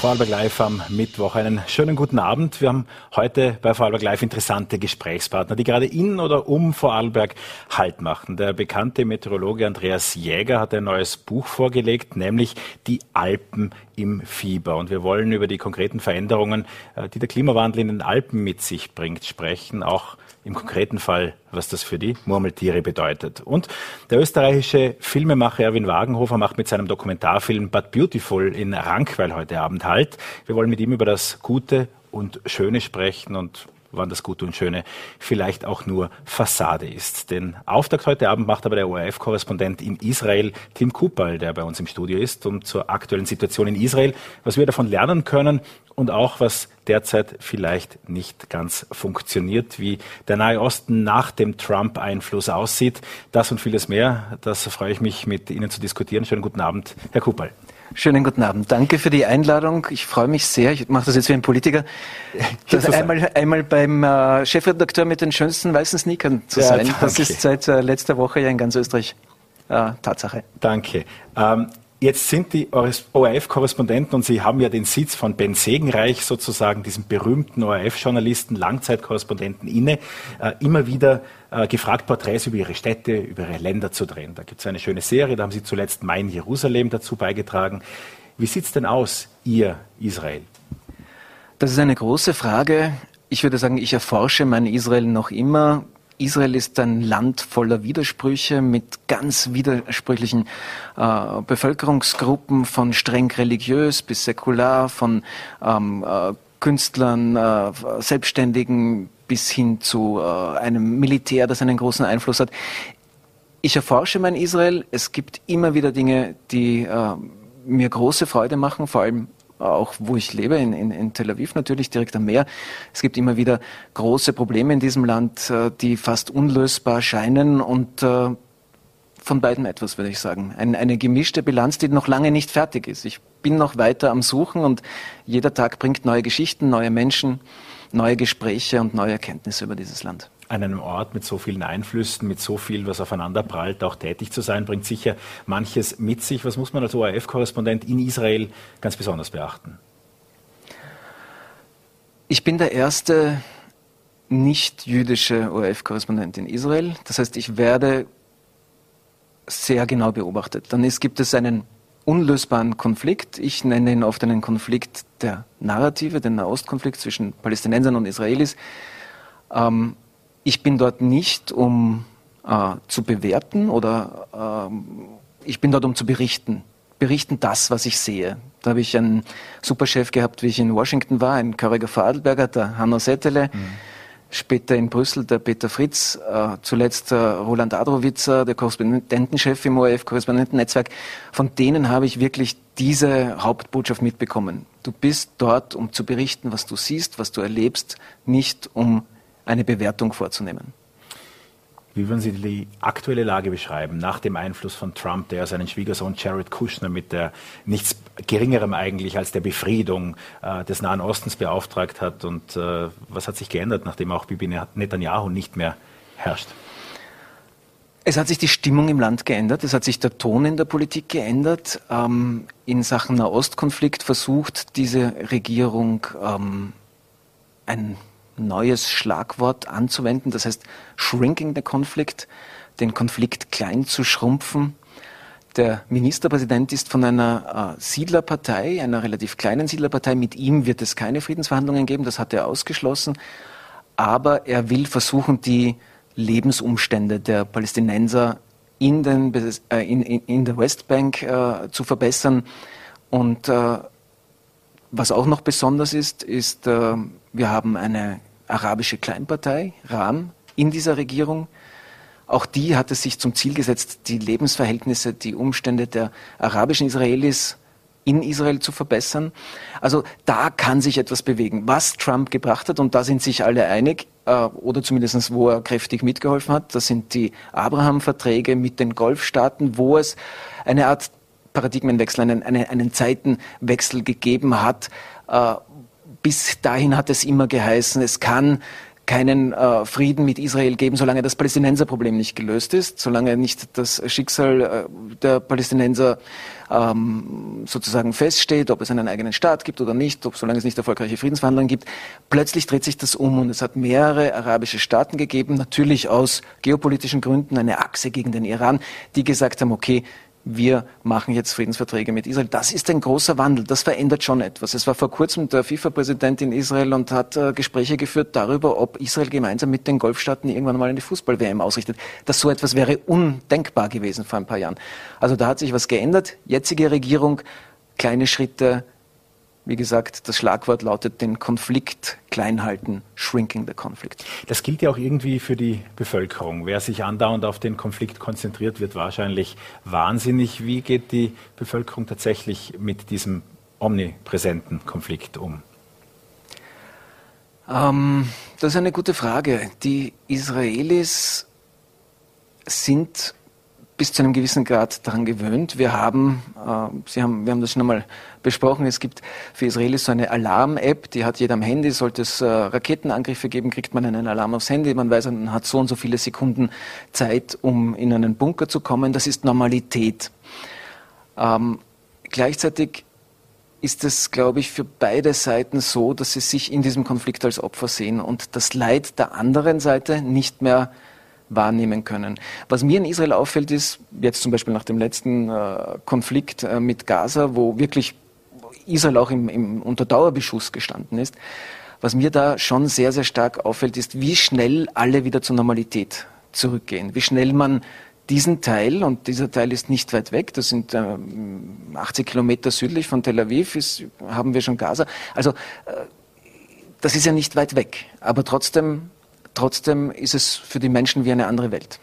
Vorarlberg Live am Mittwoch. Einen schönen guten Abend. Wir haben heute bei Vorarlberg Live interessante Gesprächspartner, die gerade in oder um Vorarlberg Halt machen. Der bekannte Meteorologe Andreas Jäger hat ein neues Buch vorgelegt, nämlich Die Alpen im Fieber. Und wir wollen über die konkreten Veränderungen, äh, die der Klimawandel in den Alpen mit sich bringt, sprechen. Auch im konkreten Fall, was das für die Murmeltiere bedeutet. Und der österreichische Filmemacher Erwin Wagenhofer macht mit seinem Dokumentarfilm But Beautiful in Rankweil heute Abend halt. Wir wollen mit ihm über das Gute und Schöne sprechen und wann das Gute und Schöne vielleicht auch nur Fassade ist. Den Auftakt heute Abend macht aber der ORF-Korrespondent in Israel, Tim Kupal, der bei uns im Studio ist, um zur aktuellen Situation in Israel, was wir davon lernen können und auch was derzeit vielleicht nicht ganz funktioniert, wie der Nahe Osten nach dem Trump-Einfluss aussieht. Das und vieles mehr, das freue ich mich mit Ihnen zu diskutieren. Schönen guten Abend, Herr Kupal. Schönen guten Abend. Danke für die Einladung. Ich freue mich sehr. Ich mache das jetzt wie ein Politiker. Das einmal, einmal beim äh, Chefredakteur mit den schönsten weißen Sneakern zu ja, sein. Danke. Das ist seit äh, letzter Woche ja in ganz Österreich äh, Tatsache. Danke. Ähm, Jetzt sind die ORF-Korrespondenten und Sie haben ja den Sitz von Ben Segenreich, sozusagen diesem berühmten ORF-Journalisten, Langzeitkorrespondenten inne, äh, immer wieder äh, gefragt, Porträts über ihre Städte, über ihre Länder zu drehen. Da gibt es eine schöne Serie, da haben Sie zuletzt Mein Jerusalem dazu beigetragen. Wie sieht es denn aus, Ihr Israel? Das ist eine große Frage. Ich würde sagen, ich erforsche mein Israel noch immer. Israel ist ein Land voller Widersprüche mit ganz widersprüchlichen äh, Bevölkerungsgruppen, von streng religiös bis säkular, von ähm, äh, Künstlern, äh, Selbstständigen bis hin zu äh, einem Militär, das einen großen Einfluss hat. Ich erforsche mein Israel. Es gibt immer wieder Dinge, die äh, mir große Freude machen, vor allem auch wo ich lebe, in, in, in, Tel Aviv natürlich, direkt am Meer. Es gibt immer wieder große Probleme in diesem Land, äh, die fast unlösbar scheinen und äh, von beiden etwas, würde ich sagen. Ein, eine gemischte Bilanz, die noch lange nicht fertig ist. Ich bin noch weiter am Suchen und jeder Tag bringt neue Geschichten, neue Menschen, neue Gespräche und neue Erkenntnisse über dieses Land an einem Ort mit so vielen Einflüssen, mit so viel, was aufeinander prallt, auch tätig zu sein, bringt sicher manches mit sich. Was muss man als ORF-Korrespondent in Israel ganz besonders beachten? Ich bin der erste nicht-jüdische ORF-Korrespondent in Israel. Das heißt, ich werde sehr genau beobachtet. Dann ist, gibt es einen unlösbaren Konflikt. Ich nenne ihn oft einen Konflikt der Narrative, den Nahostkonflikt zwischen Palästinensern und Israelis. Ähm, ich bin dort nicht, um äh, zu bewerten oder äh, ich bin dort, um zu berichten. Berichten das, was ich sehe. Da habe ich einen Superchef gehabt, wie ich in Washington war, ein Körriger Vorarlberger, der Hanno Settele. Mhm. Später in Brüssel der Peter Fritz, äh, zuletzt äh, Roland Adrowitzer, der Korrespondentenchef im ORF-Korrespondentennetzwerk. Von denen habe ich wirklich diese Hauptbotschaft mitbekommen. Du bist dort, um zu berichten, was du siehst, was du erlebst, nicht um eine Bewertung vorzunehmen. Wie würden Sie die aktuelle Lage beschreiben nach dem Einfluss von Trump, der seinen Schwiegersohn Jared Kushner mit der nichts Geringerem eigentlich als der Befriedung äh, des Nahen Ostens beauftragt hat? Und äh, was hat sich geändert, nachdem auch Bibi Netanyahu nicht mehr herrscht? Es hat sich die Stimmung im Land geändert, es hat sich der Ton in der Politik geändert. Ähm, in Sachen Nahostkonflikt versucht diese Regierung ähm, ein neues Schlagwort anzuwenden, das heißt Shrinking the Conflict, den Konflikt klein zu schrumpfen. Der Ministerpräsident ist von einer äh, Siedlerpartei, einer relativ kleinen Siedlerpartei. Mit ihm wird es keine Friedensverhandlungen geben, das hat er ausgeschlossen. Aber er will versuchen, die Lebensumstände der Palästinenser in, den, äh, in, in, der Westbank äh, zu verbessern. Und äh, was auch noch besonders ist, ist, äh, wir haben eine arabische Kleinpartei, Ram, in dieser Regierung. Auch die hat es sich zum Ziel gesetzt, die Lebensverhältnisse, die Umstände der arabischen Israelis in Israel zu verbessern. Also da kann sich etwas bewegen. Was Trump gebracht hat, und da sind sich alle einig, äh, oder zumindest wo er kräftig mitgeholfen hat, das sind die Abraham-Verträge mit den Golfstaaten, wo es eine Art Paradigmenwechsel, einen, einen, Zeitenwechsel gegeben hat, äh, bis dahin hat es immer geheißen, es kann keinen äh, Frieden mit Israel geben, solange das Palästinenserproblem nicht gelöst ist, solange nicht das Schicksal äh, der Palästinenser ähm, sozusagen feststeht, ob es einen eigenen Staat gibt oder nicht, ob solange es nicht erfolgreiche Friedensverhandlungen gibt. Plötzlich dreht sich das um und es hat mehrere arabische Staaten gegeben, natürlich aus geopolitischen Gründen eine Achse gegen den Iran, die gesagt haben, okay, wir machen jetzt Friedensverträge mit Israel. Das ist ein großer Wandel. Das verändert schon etwas. Es war vor kurzem der FIFA-Präsident in Israel und hat äh, Gespräche geführt darüber, ob Israel gemeinsam mit den Golfstaaten irgendwann mal eine Fußball-WM ausrichtet. Dass so etwas wäre undenkbar gewesen vor ein paar Jahren. Also da hat sich was geändert. Jetzige Regierung, kleine Schritte, wie gesagt, das Schlagwort lautet den Konflikt klein halten, shrinking the conflict. Das gilt ja auch irgendwie für die Bevölkerung. Wer sich andauernd auf den Konflikt konzentriert, wird wahrscheinlich wahnsinnig. Wie geht die Bevölkerung tatsächlich mit diesem omnipräsenten Konflikt um? Ähm, das ist eine gute Frage. Die Israelis sind bis zu einem gewissen Grad daran gewöhnt. Wir haben, äh, Sie haben, wir haben das schon einmal besprochen, es gibt für Israelis so eine Alarm-App, die hat jeder am Handy. Sollte es äh, Raketenangriffe geben, kriegt man einen Alarm aufs Handy. Man weiß, man hat so und so viele Sekunden Zeit, um in einen Bunker zu kommen. Das ist Normalität. Ähm, gleichzeitig ist es, glaube ich, für beide Seiten so, dass sie sich in diesem Konflikt als Opfer sehen und das Leid der anderen Seite nicht mehr wahrnehmen können. Was mir in Israel auffällt, ist, jetzt zum Beispiel nach dem letzten äh, Konflikt äh, mit Gaza, wo wirklich Israel auch im, im, unter Dauerbeschuss gestanden ist, was mir da schon sehr, sehr stark auffällt, ist, wie schnell alle wieder zur Normalität zurückgehen, wie schnell man diesen Teil, und dieser Teil ist nicht weit weg, das sind äh, 80 Kilometer südlich von Tel Aviv, ist, haben wir schon Gaza. Also äh, das ist ja nicht weit weg, aber trotzdem Trotzdem ist es für die Menschen wie eine andere Welt.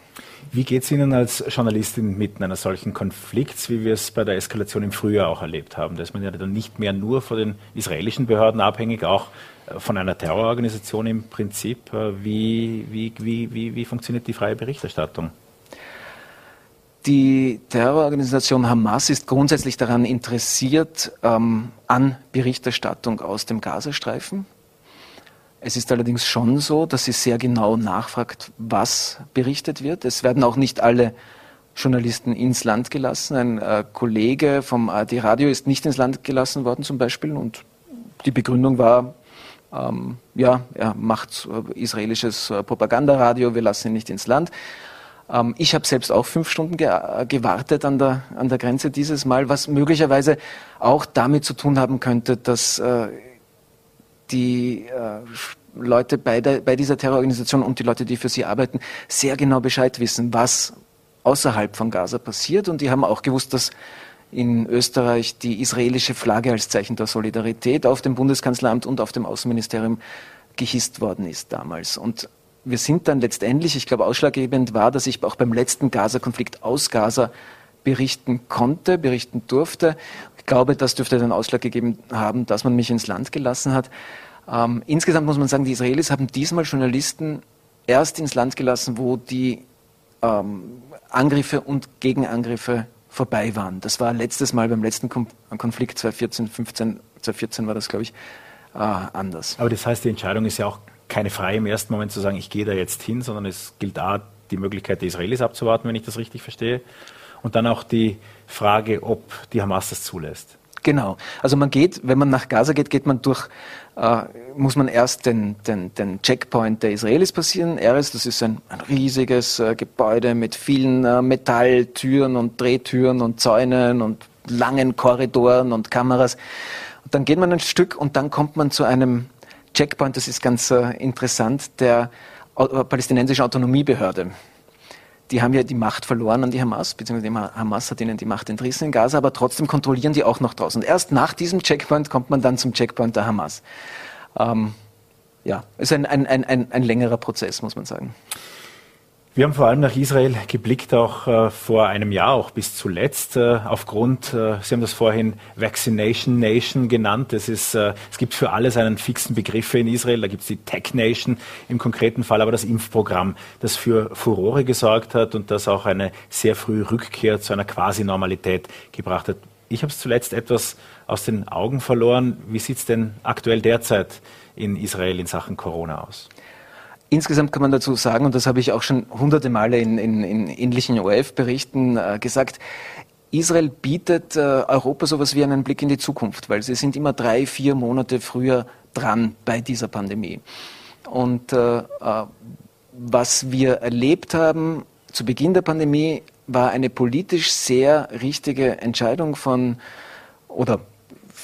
Wie geht es Ihnen als Journalistin mit einer solchen Konflikts, wie wir es bei der Eskalation im Frühjahr auch erlebt haben? Da ist man ja dann nicht mehr nur von den israelischen Behörden abhängig, auch äh, von einer Terrororganisation im Prinzip. Äh, wie, wie, wie, wie, wie funktioniert die freie Berichterstattung? Die Terrororganisation Hamas ist grundsätzlich daran interessiert ähm, an Berichterstattung aus dem Gazastreifen. Es ist allerdings schon so, dass sie sehr genau nachfragt, was berichtet wird. Es werden auch nicht alle Journalisten ins Land gelassen. Ein äh, Kollege vom ARD Radio ist nicht ins Land gelassen worden zum Beispiel und die Begründung war, ähm, ja, er macht äh, israelisches äh, Propagandaradio, wir lassen ihn nicht ins Land. Ähm, ich habe selbst auch fünf Stunden ge äh, gewartet an der, an der Grenze dieses Mal, was möglicherweise auch damit zu tun haben könnte, dass die äh, Leute bei, der, bei dieser Terrororganisation und die Leute, die für sie arbeiten, sehr genau Bescheid wissen, was außerhalb von Gaza passiert. Und die haben auch gewusst, dass in Österreich die israelische Flagge als Zeichen der Solidarität auf dem Bundeskanzleramt und auf dem Außenministerium gehisst worden ist damals. Und wir sind dann letztendlich, ich glaube, ausschlaggebend war, dass ich auch beim letzten Gaza-Konflikt aus Gaza berichten konnte, berichten durfte. Ich glaube, das dürfte den Ausschlag gegeben haben, dass man mich ins Land gelassen hat. Ähm, insgesamt muss man sagen, die Israelis haben diesmal Journalisten erst ins Land gelassen, wo die ähm, Angriffe und Gegenangriffe vorbei waren. Das war letztes Mal beim letzten Konflikt 2014, 15, 2014 war das, glaube ich, äh, anders. Aber das heißt, die Entscheidung ist ja auch keine freie im ersten Moment zu sagen, ich gehe da jetzt hin, sondern es gilt A, die Möglichkeit der Israelis abzuwarten, wenn ich das richtig verstehe, und dann auch die Frage, ob die Hamas das zulässt. Genau. Also man geht, wenn man nach Gaza geht, geht man durch, äh, muss man erst den, den, den Checkpoint der Israelis passieren. Eres, das ist ein, ein riesiges äh, Gebäude mit vielen äh, Metalltüren und Drehtüren und Zäunen und langen Korridoren und Kameras. Und dann geht man ein Stück und dann kommt man zu einem Checkpoint, das ist ganz äh, interessant, der äh, palästinensischen Autonomiebehörde die haben ja die Macht verloren an die Hamas, beziehungsweise die Hamas hat ihnen die Macht entrissen in Gaza, aber trotzdem kontrollieren die auch noch draußen. Und erst nach diesem Checkpoint kommt man dann zum Checkpoint der Hamas. Ähm, ja, ist ein, ein, ein, ein längerer Prozess, muss man sagen. Wir haben vor allem nach Israel geblickt, auch äh, vor einem Jahr, auch bis zuletzt, äh, aufgrund, äh, Sie haben das vorhin Vaccination Nation genannt. Es, ist, äh, es gibt für alles einen fixen Begriff in Israel. Da gibt es die Tech Nation im konkreten Fall, aber das Impfprogramm, das für Furore gesorgt hat und das auch eine sehr frühe Rückkehr zu einer Quasi-Normalität gebracht hat. Ich habe es zuletzt etwas aus den Augen verloren. Wie sieht es denn aktuell derzeit in Israel in Sachen Corona aus? Insgesamt kann man dazu sagen, und das habe ich auch schon hunderte Male in, in, in ähnlichen ORF-Berichten äh, gesagt, Israel bietet äh, Europa sowas wie einen Blick in die Zukunft, weil sie sind immer drei, vier Monate früher dran bei dieser Pandemie. Und äh, äh was wir erlebt haben zu Beginn der Pandemie, war eine politisch sehr richtige Entscheidung von, oder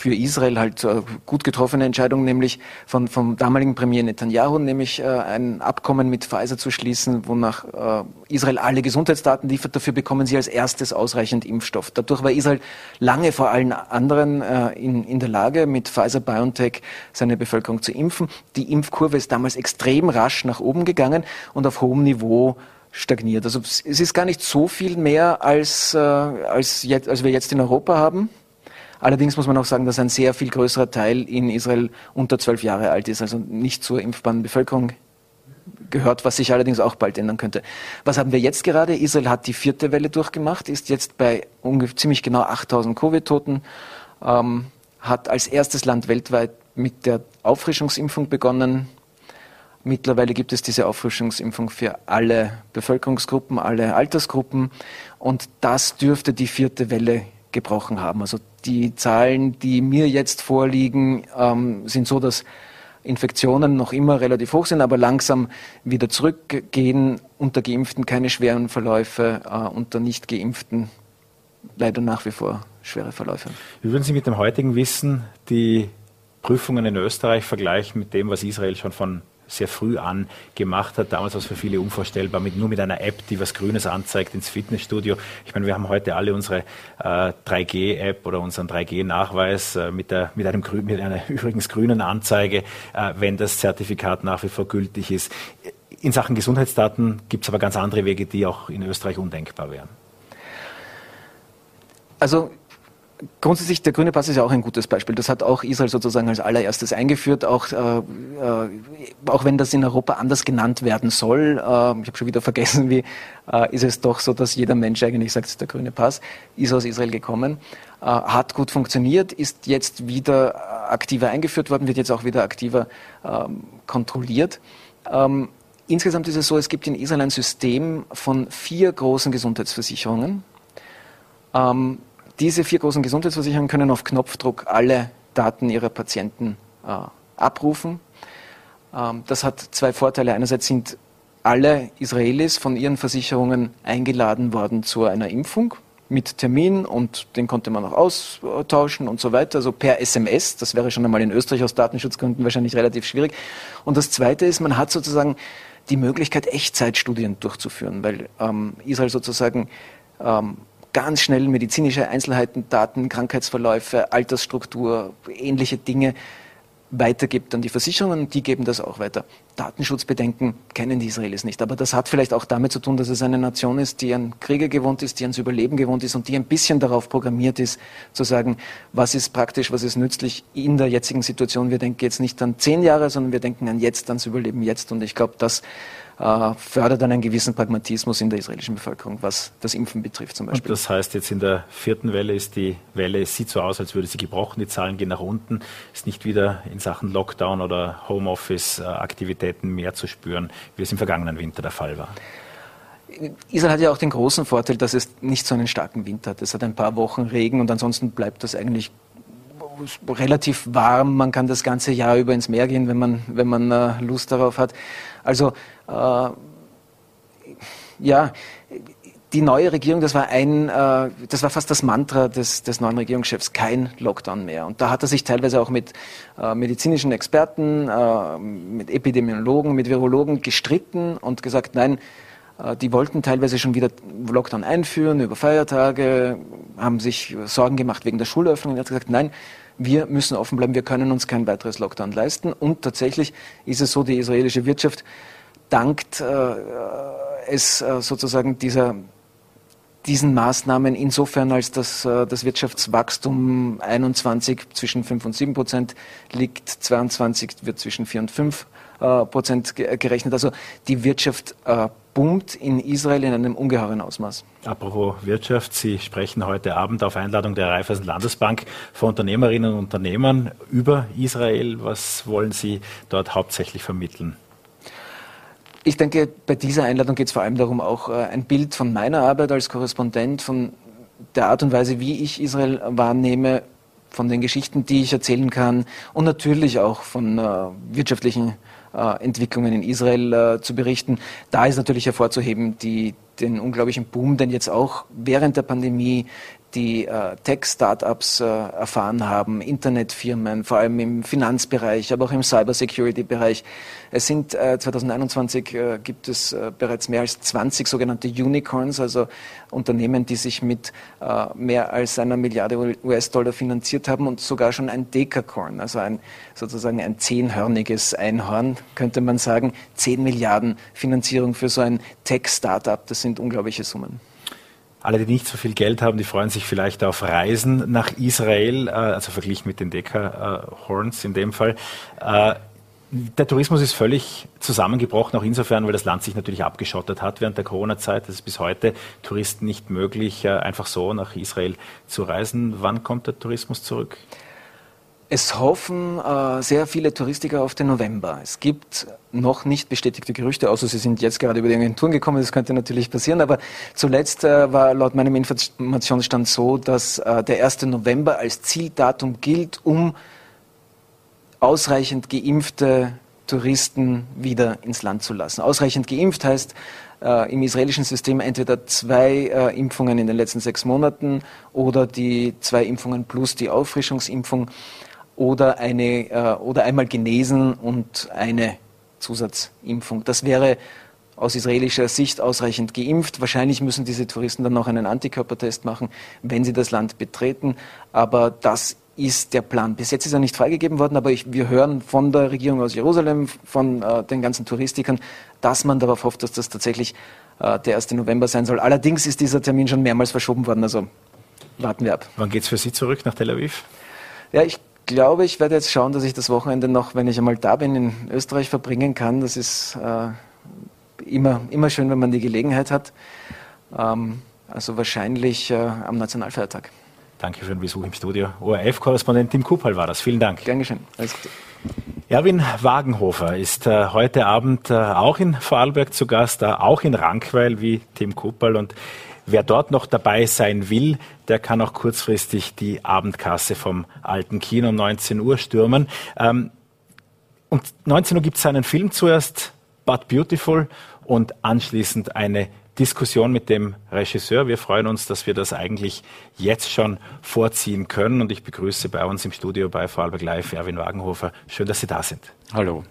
für Israel halt äh, gut getroffene Entscheidung, nämlich von, vom damaligen Premier Netanyahu, nämlich äh, ein Abkommen mit Pfizer zu schließen, wonach äh, Israel alle Gesundheitsdaten liefert. Dafür bekommen sie als erstes ausreichend Impfstoff. Dadurch war Israel lange vor allen anderen in, in der Lage, mit Pfizer BioNTech seine Bevölkerung zu impfen. Die Impfkurve ist damals extrem rasch nach oben gegangen und auf hohem Niveau stagniert. Also es ist gar nicht so viel mehr als, als, jetzt, als wir jetzt in Europa haben. Allerdings muss man auch sagen, dass ein sehr viel größerer Teil in Israel unter zwölf Jahre alt ist, also nicht zur impfbaren Bevölkerung gehört, was sich allerdings auch bald ändern könnte. Was haben wir jetzt gerade? Israel hat die vierte Welle durchgemacht, ist jetzt bei ungefähr ziemlich genau 8000 Covid-Toten, ähm, hat als erstes Land weltweit mit der Auffrischungsimpfung begonnen. Mittlerweile gibt es diese Auffrischungsimpfung für alle Bevölkerungsgruppen, alle Altersgruppen und das dürfte die vierte Welle gebrochen haben. Also die Zahlen, die mir jetzt vorliegen, ähm, sind so, dass Infektionen noch immer relativ hoch sind, aber langsam wieder zurückgehen. Unter Geimpften keine schweren Verläufe, äh, unter Nicht-Geimpften leider nach wie vor schwere Verläufe. Wie würden Sie mit dem heutigen Wissen die Prüfungen in Österreich vergleichen mit dem, was Israel schon von sehr früh an gemacht hat. Damals war es für viele unvorstellbar, mit, nur mit einer App, die was Grünes anzeigt ins Fitnessstudio. Ich meine, wir haben heute alle unsere äh, 3G-App oder unseren 3G-Nachweis äh, mit, mit, mit einer übrigens grünen Anzeige, äh, wenn das Zertifikat nach wie vor gültig ist. In Sachen Gesundheitsdaten gibt es aber ganz andere Wege, die auch in Österreich undenkbar wären. Also Grundsätzlich, der grüne Pass ist ja auch ein gutes Beispiel. Das hat auch Israel sozusagen als allererstes eingeführt, auch, äh, äh, auch wenn das in Europa anders genannt werden soll. Äh, ich habe schon wieder vergessen, wie äh, ist es doch so, dass jeder Mensch eigentlich sagt, der grüne Pass ist aus Israel gekommen, äh, hat gut funktioniert, ist jetzt wieder aktiver eingeführt worden, wird jetzt auch wieder aktiver ähm, kontrolliert. Ähm, insgesamt ist es so, es gibt in Israel ein System von vier großen Gesundheitsversicherungen. Ähm, diese vier großen Gesundheitsversicherungen können auf Knopfdruck alle Daten ihrer Patienten äh, abrufen. Ähm, das hat zwei Vorteile. Einerseits sind alle Israelis von ihren Versicherungen eingeladen worden zu einer Impfung mit Termin und den konnte man auch austauschen und so weiter, also per SMS. Das wäre schon einmal in Österreich aus Datenschutzgründen wahrscheinlich relativ schwierig. Und das Zweite ist, man hat sozusagen die Möglichkeit, Echtzeitstudien durchzuführen, weil ähm, Israel sozusagen ähm, ganz schnell medizinische Einzelheiten, Daten, Krankheitsverläufe, Altersstruktur, ähnliche Dinge weitergibt an die Versicherungen die geben das auch weiter. Datenschutzbedenken kennen die Israelis nicht, aber das hat vielleicht auch damit zu tun, dass es eine Nation ist, die an Kriege gewohnt ist, die ans Überleben gewohnt ist und die ein bisschen darauf programmiert ist, zu sagen, was ist praktisch, was ist nützlich in der jetzigen Situation. Wir denken jetzt nicht an zehn Jahre, sondern wir denken an jetzt, ans Überleben jetzt und ich glaube, das äh, fördert einen gewissen Pragmatismus in der israelischen Bevölkerung, was das Impfen betrifft zum Beispiel. Und das heißt, jetzt in der vierten Welle ist die Welle, es sieht so aus, als würde sie gebrochen, die Zahlen gehen nach unten, ist nicht wieder in Sachen Lockdown oder Homeoffice-Aktivitäten mehr zu spüren, wie es im vergangenen Winter der Fall war. Israel hat ja auch den großen Vorteil, dass es nicht so einen starken Winter hat. Es hat ein paar Wochen Regen und ansonsten bleibt das eigentlich relativ warm. Man kann das ganze Jahr über ins Meer gehen, wenn man, wenn man äh, Lust darauf hat. Also äh, ja, die neue Regierung, das war ein, äh, das war fast das Mantra des, des neuen Regierungschefs, kein Lockdown mehr. Und da hat er sich teilweise auch mit äh, medizinischen Experten, äh, mit Epidemiologen, mit Virologen gestritten und gesagt, nein, äh, die wollten teilweise schon wieder Lockdown einführen über Feiertage, haben sich Sorgen gemacht wegen der Schulöffnung. Er hat gesagt, nein, wir müssen offen bleiben, wir können uns kein weiteres Lockdown leisten. Und tatsächlich ist es so, die israelische Wirtschaft dankt äh, es äh, sozusagen dieser diesen Maßnahmen insofern, als dass äh, das Wirtschaftswachstum 21 zwischen 5 und 7 Prozent liegt, 22 wird zwischen 4 und 5 äh, Prozent gerechnet. Also die Wirtschaft äh, boomt in Israel in einem ungeheuren Ausmaß. Apropos Wirtschaft, Sie sprechen heute Abend auf Einladung der Raiffeisen Landesbank vor Unternehmerinnen und Unternehmern über Israel. Was wollen Sie dort hauptsächlich vermitteln? Ich denke, bei dieser Einladung geht es vor allem darum, auch äh, ein Bild von meiner Arbeit als Korrespondent, von der Art und Weise, wie ich Israel wahrnehme, von den Geschichten, die ich erzählen kann und natürlich auch von äh, wirtschaftlichen äh, Entwicklungen in Israel äh, zu berichten. Da ist natürlich hervorzuheben die, den unglaublichen Boom, den jetzt auch während der Pandemie die äh, Tech-Startups äh, erfahren haben, Internetfirmen, vor allem im Finanzbereich, aber auch im Cybersecurity-Bereich. Es sind äh, 2021 äh, gibt es äh, bereits mehr als 20 sogenannte Unicorns, also Unternehmen, die sich mit äh, mehr als einer Milliarde US-Dollar finanziert haben und sogar schon ein Decacorn, also ein sozusagen ein zehnhörniges Einhorn, könnte man sagen, zehn Milliarden Finanzierung für so ein Tech-Startup. Das sind unglaubliche Summen. Alle, die nicht so viel Geld haben, die freuen sich vielleicht auf Reisen nach Israel, äh, also verglichen mit den Dekahorns in dem Fall. Äh, der Tourismus ist völlig zusammengebrochen, auch insofern, weil das Land sich natürlich abgeschottet hat während der Corona-Zeit. Es ist bis heute Touristen nicht möglich, äh, einfach so nach Israel zu reisen. Wann kommt der Tourismus zurück? Es hoffen äh, sehr viele Touristiker auf den November. Es gibt noch nicht bestätigte Gerüchte, außer sie sind jetzt gerade über die Agenturen gekommen. Das könnte natürlich passieren. Aber zuletzt äh, war laut meinem Informationsstand so, dass äh, der 1. November als Zieldatum gilt, um ausreichend geimpfte Touristen wieder ins Land zu lassen. Ausreichend geimpft heißt äh, im israelischen System entweder zwei äh, Impfungen in den letzten sechs Monaten oder die zwei Impfungen plus die Auffrischungsimpfung oder, eine, äh, oder einmal genesen und eine Zusatzimpfung. Das wäre aus israelischer Sicht ausreichend geimpft. Wahrscheinlich müssen diese Touristen dann noch einen Antikörpertest machen, wenn sie das Land betreten. Aber das ist der Plan. Bis jetzt ist er nicht freigegeben worden, aber ich, wir hören von der Regierung aus Jerusalem, von äh, den ganzen Touristikern, dass man darauf hofft, dass das tatsächlich äh, der 1. November sein soll. Allerdings ist dieser Termin schon mehrmals verschoben worden, also warten wir ab. Wann geht es für Sie zurück nach Tel Aviv? Ja, ich glaube, ich werde jetzt schauen, dass ich das Wochenende noch, wenn ich einmal da bin, in Österreich verbringen kann. Das ist äh, immer, immer schön, wenn man die Gelegenheit hat. Ähm, also wahrscheinlich äh, am Nationalfeiertag. Danke für den Besuch im Studio. ORF-Korrespondent Tim Kupal war das. Vielen Dank. Gern geschehen. Alles Gute. Erwin Wagenhofer ist äh, heute Abend äh, auch in Vorarlberg zu Gast, äh, auch in Rankweil wie Tim Kupal. Und Wer dort noch dabei sein will, der kann auch kurzfristig die Abendkasse vom alten Kino um 19 Uhr stürmen. Ähm, um 19 Uhr gibt es einen Film zuerst, But Beautiful, und anschließend eine Diskussion mit dem Regisseur. Wir freuen uns, dass wir das eigentlich jetzt schon vorziehen können. Und ich begrüße bei uns im Studio bei Vorarlberg Live Erwin Wagenhofer. Schön, dass Sie da sind. Hallo.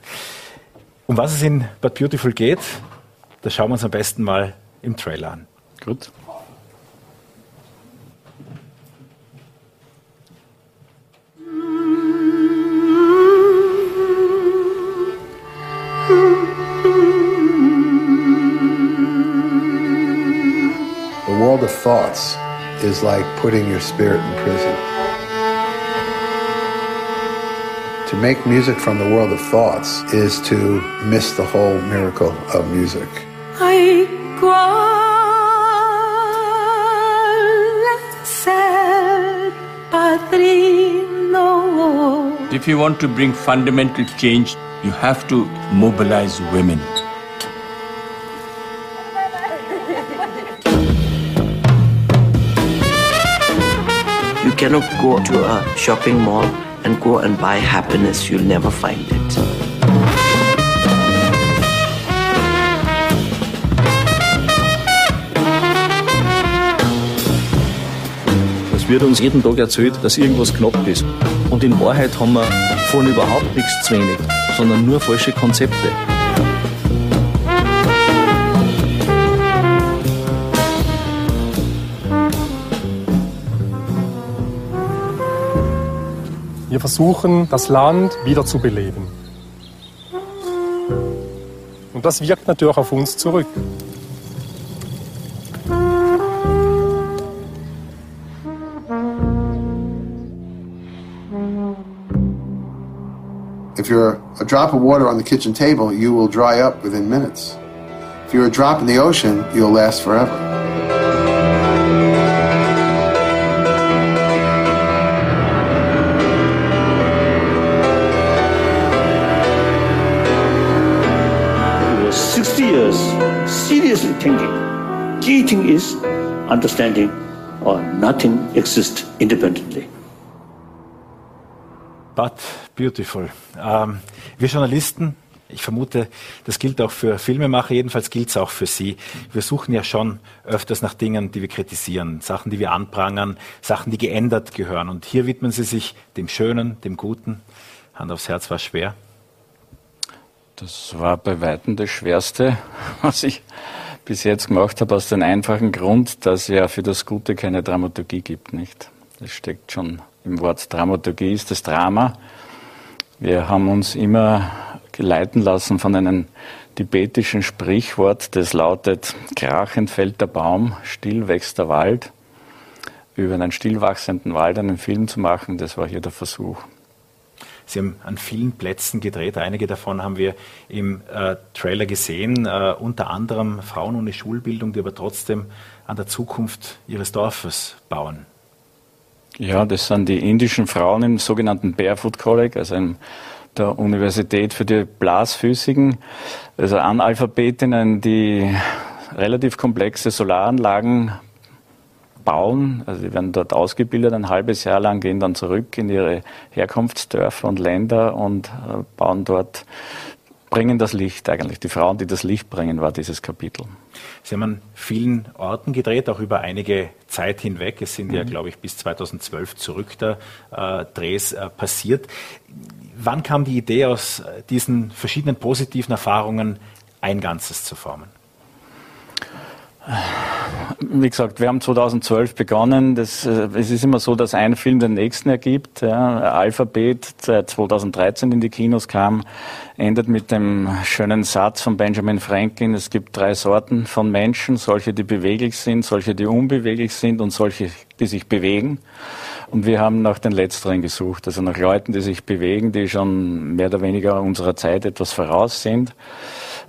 Um was es in But Beautiful geht, das schauen wir uns am besten mal im Trailer an. Gut. World of thoughts is like putting your spirit in prison. To make music from the world of thoughts is to miss the whole miracle of music. If you want to bring fundamental change, you have to mobilize women. Cannot go to a shopping mall and go and buy happiness. You'll never find it. Es wird uns jeden Tag erzählt, dass irgendwas knapp ist. Und in Wahrheit haben wir von überhaupt nichts zu wenig, sondern nur falsche Konzepte. Wir versuchen, das Land wieder zu beleben. Und das wirkt natürlich auf uns zurück. If you're a drop of water on the kitchen table, you will dry up within minutes. If you're a drop in the ocean, you'll last forever. Understanding or nothing exists independently. But beautiful. Ähm, wir Journalisten, ich vermute, das gilt auch für Filmemacher, jedenfalls gilt es auch für Sie. Wir suchen ja schon öfters nach Dingen, die wir kritisieren, Sachen, die wir anprangern, Sachen, die geändert gehören. Und hier widmen Sie sich dem Schönen, dem Guten. Hand aufs Herz war schwer. Das war bei Weitem das Schwerste, was ich bis jetzt gemacht habe, aus dem einfachen Grund, dass es ja für das Gute keine Dramaturgie gibt, nicht? Das steckt schon im Wort Dramaturgie, ist das Drama. Wir haben uns immer geleiten lassen von einem tibetischen Sprichwort, das lautet, krachend fällt der Baum, still wächst der Wald. Über einen stillwachsenden Wald einen Film zu machen, das war hier der Versuch. Sie haben an vielen Plätzen gedreht. Einige davon haben wir im äh, Trailer gesehen. Äh, unter anderem Frauen ohne Schulbildung, die aber trotzdem an der Zukunft ihres Dorfes bauen. Ja, das sind die indischen Frauen im sogenannten Barefoot College, also in der Universität für die Blasphysik, also Analphabetinnen, die relativ komplexe Solaranlagen bauen. Also sie werden dort ausgebildet ein halbes Jahr lang, gehen dann zurück in ihre Herkunftsdörfer und Länder und äh, bauen dort, bringen das Licht eigentlich. Die Frauen, die das Licht bringen, war dieses Kapitel. Sie haben an vielen Orten gedreht, auch über einige Zeit hinweg. Es sind mhm. ja, glaube ich, bis 2012 zurück da äh, Drehs äh, passiert. Wann kam die Idee aus diesen verschiedenen positiven Erfahrungen, ein Ganzes zu formen? Wie gesagt, wir haben 2012 begonnen. Das, äh, es ist immer so, dass ein Film den nächsten ergibt. Ja. Alphabet 2013 in die Kinos kam, endet mit dem schönen Satz von Benjamin Franklin. Es gibt drei Sorten von Menschen. Solche, die beweglich sind, solche, die unbeweglich sind und solche, die sich bewegen. Und wir haben nach den Letzteren gesucht, also nach Leuten, die sich bewegen, die schon mehr oder weniger unserer Zeit etwas voraus sind.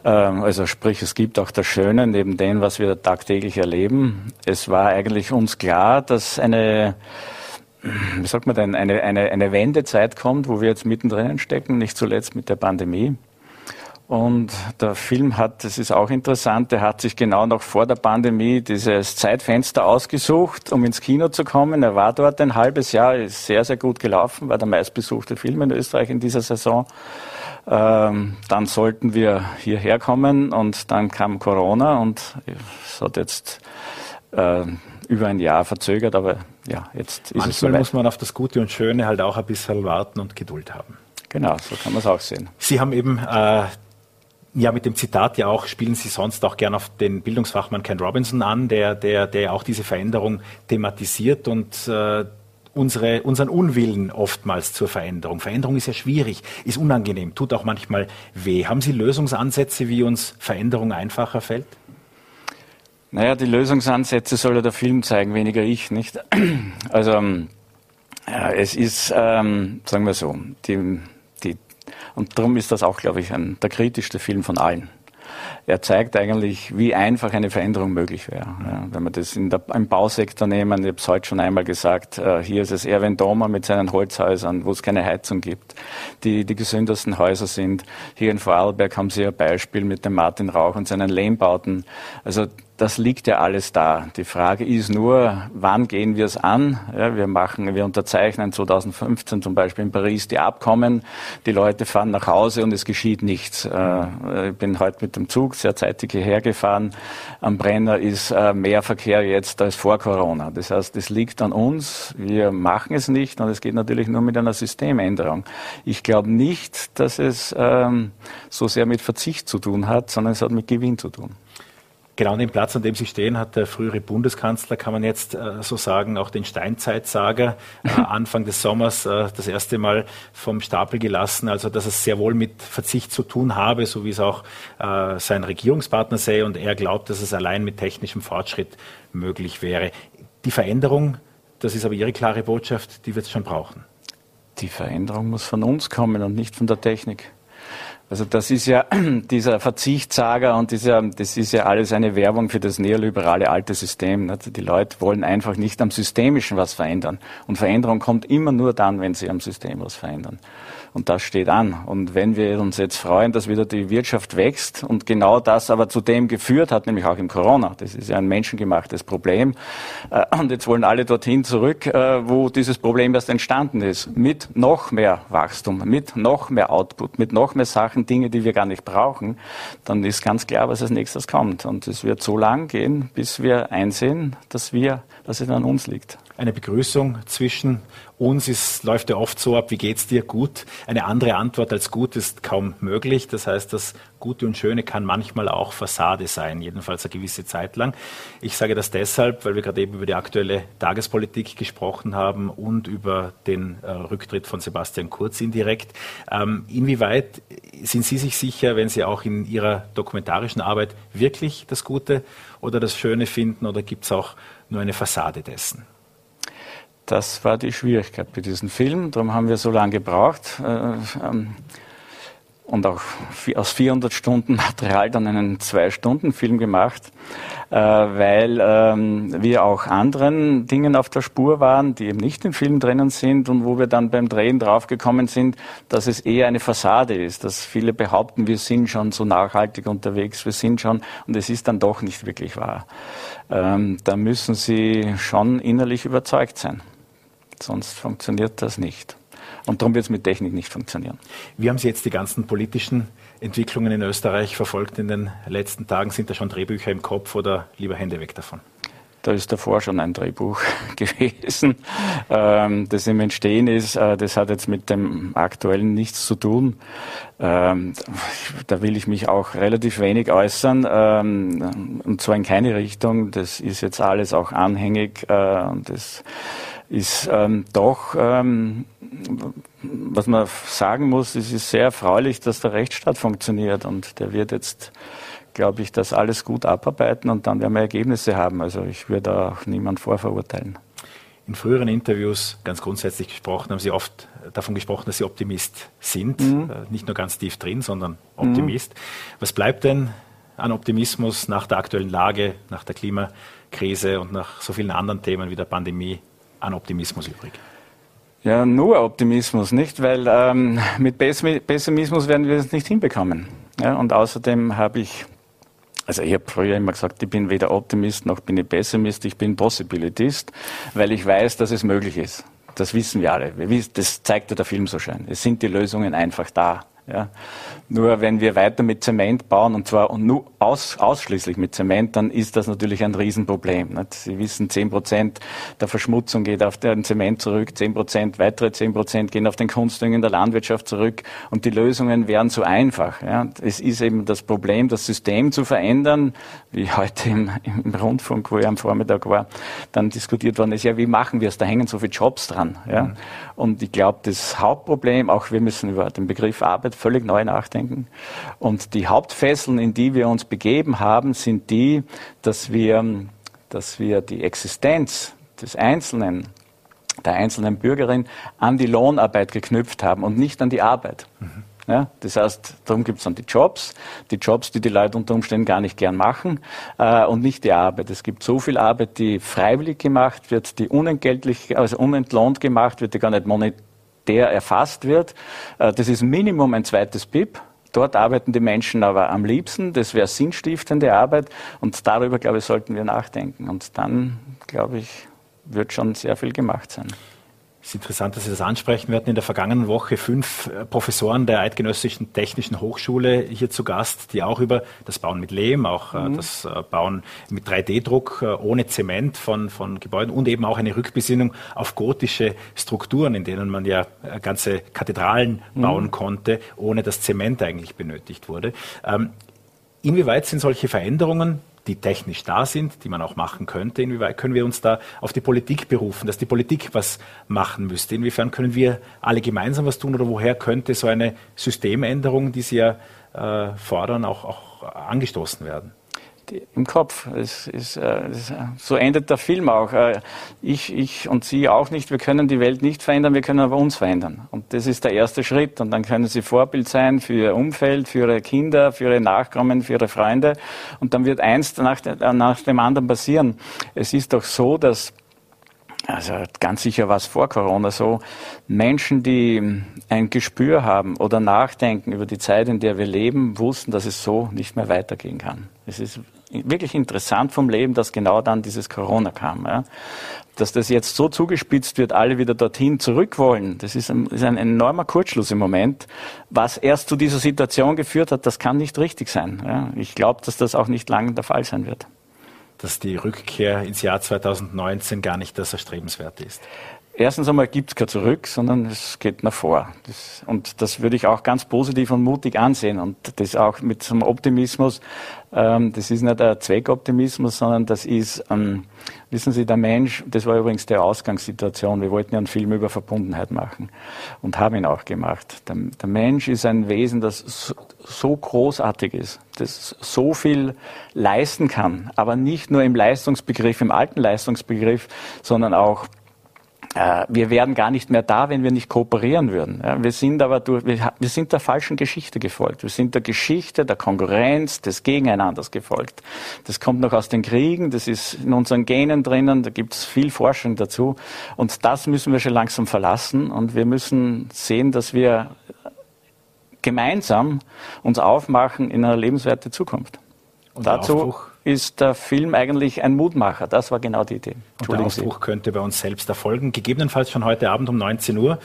Ähm, also sprich, es gibt auch das Schöne neben dem, was wir tagtäglich erleben. Es war eigentlich uns klar, dass eine wie sagt man denn, eine, eine, eine Wendezeit kommt, wo wir jetzt mittendrin stecken, nicht zuletzt mit der Pandemie. Und der Film hat, das ist auch interessant, der hat sich genau noch vor der Pandemie dieses Zeitfenster ausgesucht, um ins Kino zu kommen. Er war dort ein halbes Jahr, ist sehr, sehr gut gelaufen, war der meistbesuchte Film in Österreich in dieser Saison. Ähm, dann sollten wir hierher kommen und dann kam Corona und es hat jetzt äh, über ein Jahr verzögert, aber ja, jetzt ist Manchmal es soweit. muss man auf das Gute und Schöne halt auch ein bisschen warten und Geduld haben. Genau, so kann man es auch sehen. Sie haben eben äh, ja mit dem Zitat ja auch, spielen Sie sonst auch gern auf den Bildungsfachmann Ken Robinson an, der, der, der auch diese Veränderung thematisiert und äh, unsere, unseren Unwillen oftmals zur Veränderung. Veränderung ist ja schwierig, ist unangenehm, tut auch manchmal weh. Haben Sie Lösungsansätze, wie uns Veränderung einfacher fällt? Naja, die Lösungsansätze soll ja der Film zeigen, weniger ich, nicht? Also ähm, ja, es ist, ähm, sagen wir so, die, die, und darum ist das auch, glaube ich, ein, der kritischste Film von allen er zeigt eigentlich, wie einfach eine Veränderung möglich wäre. Ja, wenn wir das in der, im Bausektor nehmen, ich habe es heute schon einmal gesagt, äh, hier ist es Erwin Domer mit seinen Holzhäusern, wo es keine Heizung gibt, die die gesündesten Häuser sind. Hier in Vorarlberg haben Sie ein Beispiel mit dem Martin Rauch und seinen Lehmbauten. Also das liegt ja alles da. Die Frage ist nur, wann gehen wir es an? Ja, wir machen, wir unterzeichnen 2015 zum Beispiel in Paris die Abkommen. Die Leute fahren nach Hause und es geschieht nichts. Äh, ich bin heute mit dem Zug sehr zeitig hierher gefahren. Am Brenner ist äh, mehr Verkehr jetzt als vor Corona. Das heißt, es liegt an uns. Wir machen es nicht und es geht natürlich nur mit einer Systemänderung. Ich glaube nicht, dass es ähm, so sehr mit Verzicht zu tun hat, sondern es hat mit Gewinn zu tun. Genau an dem Platz, an dem Sie stehen, hat der frühere Bundeskanzler, kann man jetzt äh, so sagen, auch den Steinzeitsager äh, Anfang des Sommers äh, das erste Mal vom Stapel gelassen. Also, dass es sehr wohl mit Verzicht zu tun habe, so wie es auch äh, sein Regierungspartner sei. Und er glaubt, dass es allein mit technischem Fortschritt möglich wäre. Die Veränderung, das ist aber Ihre klare Botschaft, die wird es schon brauchen. Die Veränderung muss von uns kommen und nicht von der Technik. Also das ist ja dieser Verzichtssager und dieser, das ist ja alles eine Werbung für das neoliberale alte System. Also die Leute wollen einfach nicht am Systemischen was verändern. Und Veränderung kommt immer nur dann, wenn sie am System was verändern. Und das steht an. Und wenn wir uns jetzt freuen, dass wieder die Wirtschaft wächst und genau das aber zu dem geführt hat, nämlich auch im Corona, das ist ja ein menschengemachtes Problem. Äh, und jetzt wollen alle dorthin zurück, äh, wo dieses Problem erst entstanden ist. Mit noch mehr Wachstum, mit noch mehr Output, mit noch mehr Sachen, Dinge, die wir gar nicht brauchen, dann ist ganz klar, was als nächstes kommt. Und es wird so lang gehen, bis wir einsehen, dass wir, dass es an uns liegt eine Begrüßung zwischen uns ist, läuft ja oft so ab, wie geht's dir gut? Eine andere Antwort als gut ist kaum möglich. Das heißt, das Gute und Schöne kann manchmal auch Fassade sein, jedenfalls eine gewisse Zeit lang. Ich sage das deshalb, weil wir gerade eben über die aktuelle Tagespolitik gesprochen haben und über den äh, Rücktritt von Sebastian Kurz indirekt. Ähm, inwieweit sind Sie sich sicher, wenn Sie auch in Ihrer dokumentarischen Arbeit wirklich das Gute oder das Schöne finden oder gibt es auch nur eine Fassade dessen? Das war die Schwierigkeit bei diesem Film. Darum haben wir so lange gebraucht äh, ähm, und auch aus 400 Stunden Material dann einen Zwei-Stunden-Film gemacht, äh, weil ähm, wir auch anderen Dingen auf der Spur waren, die eben nicht im Film drinnen sind und wo wir dann beim Drehen draufgekommen sind, dass es eher eine Fassade ist, dass viele behaupten, wir sind schon so nachhaltig unterwegs, wir sind schon und es ist dann doch nicht wirklich wahr. Ähm, da müssen Sie schon innerlich überzeugt sein. Sonst funktioniert das nicht. Und darum wird es mit Technik nicht funktionieren. Wie haben Sie jetzt die ganzen politischen Entwicklungen in Österreich verfolgt in den letzten Tagen? Sind da schon Drehbücher im Kopf oder lieber Hände weg davon? Da ist davor schon ein Drehbuch gewesen, ähm, das im Entstehen ist. Äh, das hat jetzt mit dem aktuellen nichts zu tun. Ähm, da will ich mich auch relativ wenig äußern, ähm, und zwar in keine Richtung. Das ist jetzt alles auch anhängig. Äh, das ist ähm, doch, ähm, was man sagen muss, es ist sehr erfreulich, dass der Rechtsstaat funktioniert und der wird jetzt, glaube ich, das alles gut abarbeiten und dann werden wir Ergebnisse haben. Also ich würde auch niemand vorverurteilen. In früheren Interviews, ganz grundsätzlich gesprochen, haben Sie oft davon gesprochen, dass Sie Optimist sind. Mhm. Äh, nicht nur ganz tief drin, sondern Optimist. Mhm. Was bleibt denn an Optimismus nach der aktuellen Lage, nach der Klimakrise und nach so vielen anderen Themen wie der Pandemie an Optimismus übrig? Ja, nur Optimismus, nicht? Weil ähm, mit Pessimismus werden wir es nicht hinbekommen. Ja, und außerdem habe ich, also ich habe früher immer gesagt, ich bin weder Optimist noch bin ich Pessimist, ich bin Possibilitist, weil ich weiß, dass es möglich ist. Das wissen wir alle. Das zeigt ja der Film so schön. Es sind die Lösungen einfach da. Ja. Nur wenn wir weiter mit Zement bauen, und zwar nur aus, ausschließlich mit Zement, dann ist das natürlich ein Riesenproblem. Nicht? Sie wissen, zehn Prozent der Verschmutzung geht auf den Zement zurück, zehn Prozent, weitere zehn Prozent gehen auf den Kunstdünger in der Landwirtschaft zurück und die Lösungen wären zu einfach. Ja? Es ist eben das Problem, das System zu verändern, wie heute im, im Rundfunk, wo ich am Vormittag war, dann diskutiert worden ist, ja, wie machen wir es? Da hängen so viele Jobs dran. Ja? Mhm. Und ich glaube, das Hauptproblem, auch wir müssen über den Begriff Arbeit völlig neu nachdenken. Und die Hauptfesseln, in die wir uns begeben haben, sind die, dass wir, dass wir die Existenz des Einzelnen, der einzelnen Bürgerin an die Lohnarbeit geknüpft haben und nicht an die Arbeit. Mhm. Ja, das heißt, darum gibt es dann die Jobs, die Jobs, die die Leute unter Umständen gar nicht gern machen äh, und nicht die Arbeit. Es gibt so viel Arbeit, die freiwillig gemacht wird, die unentgeltlich, also unentlohnt gemacht wird, die gar nicht monetär erfasst wird. Äh, das ist Minimum ein zweites BIP. Dort arbeiten die Menschen aber am liebsten. Das wäre sinnstiftende Arbeit. Und darüber, glaube ich, sollten wir nachdenken. Und dann, glaube ich, wird schon sehr viel gemacht sein. Es ist interessant, dass Sie das ansprechen. Wir hatten in der vergangenen Woche fünf äh, Professoren der Eidgenössischen Technischen Hochschule hier zu Gast, die auch über das Bauen mit Lehm, auch äh, mhm. das äh, Bauen mit 3D-Druck ohne Zement von, von Gebäuden und eben auch eine Rückbesinnung auf gotische Strukturen, in denen man ja ganze Kathedralen mhm. bauen konnte, ohne dass Zement eigentlich benötigt wurde. Ähm, inwieweit sind solche Veränderungen die technisch da sind, die man auch machen könnte. Inwieweit können wir uns da auf die Politik berufen, dass die Politik was machen müsste? Inwiefern können wir alle gemeinsam was tun oder woher könnte so eine Systemänderung, die Sie ja äh, fordern, auch, auch angestoßen werden? Im Kopf. Es ist, äh, es, so endet der Film auch. Äh, ich, ich und Sie auch nicht. Wir können die Welt nicht verändern, wir können aber uns verändern. Und das ist der erste Schritt. Und dann können Sie Vorbild sein für Ihr Umfeld, für Ihre Kinder, für Ihre Nachkommen, für Ihre Freunde. Und dann wird eins nach, nach dem anderen passieren. Es ist doch so, dass also ganz sicher war es vor Corona so, Menschen, die ein Gespür haben oder nachdenken über die Zeit, in der wir leben, wussten, dass es so nicht mehr weitergehen kann. Es ist wirklich interessant vom Leben, dass genau dann dieses Corona kam. Ja. Dass das jetzt so zugespitzt wird, alle wieder dorthin zurück wollen, das ist ein, ist ein enormer Kurzschluss im Moment. Was erst zu dieser Situation geführt hat, das kann nicht richtig sein. Ja. Ich glaube, dass das auch nicht lange der Fall sein wird dass die Rückkehr ins Jahr 2019 gar nicht das Erstrebenswerte ist? Erstens einmal gibt es kein Zurück, sondern es geht nach vor. Das, und das würde ich auch ganz positiv und mutig ansehen. Und das auch mit so einem Optimismus. Ähm, das ist nicht ein Zweckoptimismus, sondern das ist, ähm, wissen Sie, der Mensch, das war übrigens die Ausgangssituation. Wir wollten ja einen Film über Verbundenheit machen und haben ihn auch gemacht. Der, der Mensch ist ein Wesen, das so, so großartig ist, das so viel leisten kann, aber nicht nur im Leistungsbegriff, im alten Leistungsbegriff, sondern auch wir wären gar nicht mehr da, wenn wir nicht kooperieren würden. wir sind aber durch, wir, sind der falschen Geschichte gefolgt. Wir sind der Geschichte der Konkurrenz, des Gegeneinanders gefolgt. Das kommt noch aus den Kriegen, das ist in unseren Genen drinnen, da gibt es viel Forschung dazu. Und das müssen wir schon langsam verlassen und wir müssen sehen, dass wir gemeinsam uns aufmachen in eine lebenswerte Zukunft. Und dazu ist der Film eigentlich ein Mutmacher. Das war genau die Idee. Und der Ausbruch könnte bei uns selbst erfolgen. Gegebenenfalls schon heute Abend um 19 Uhr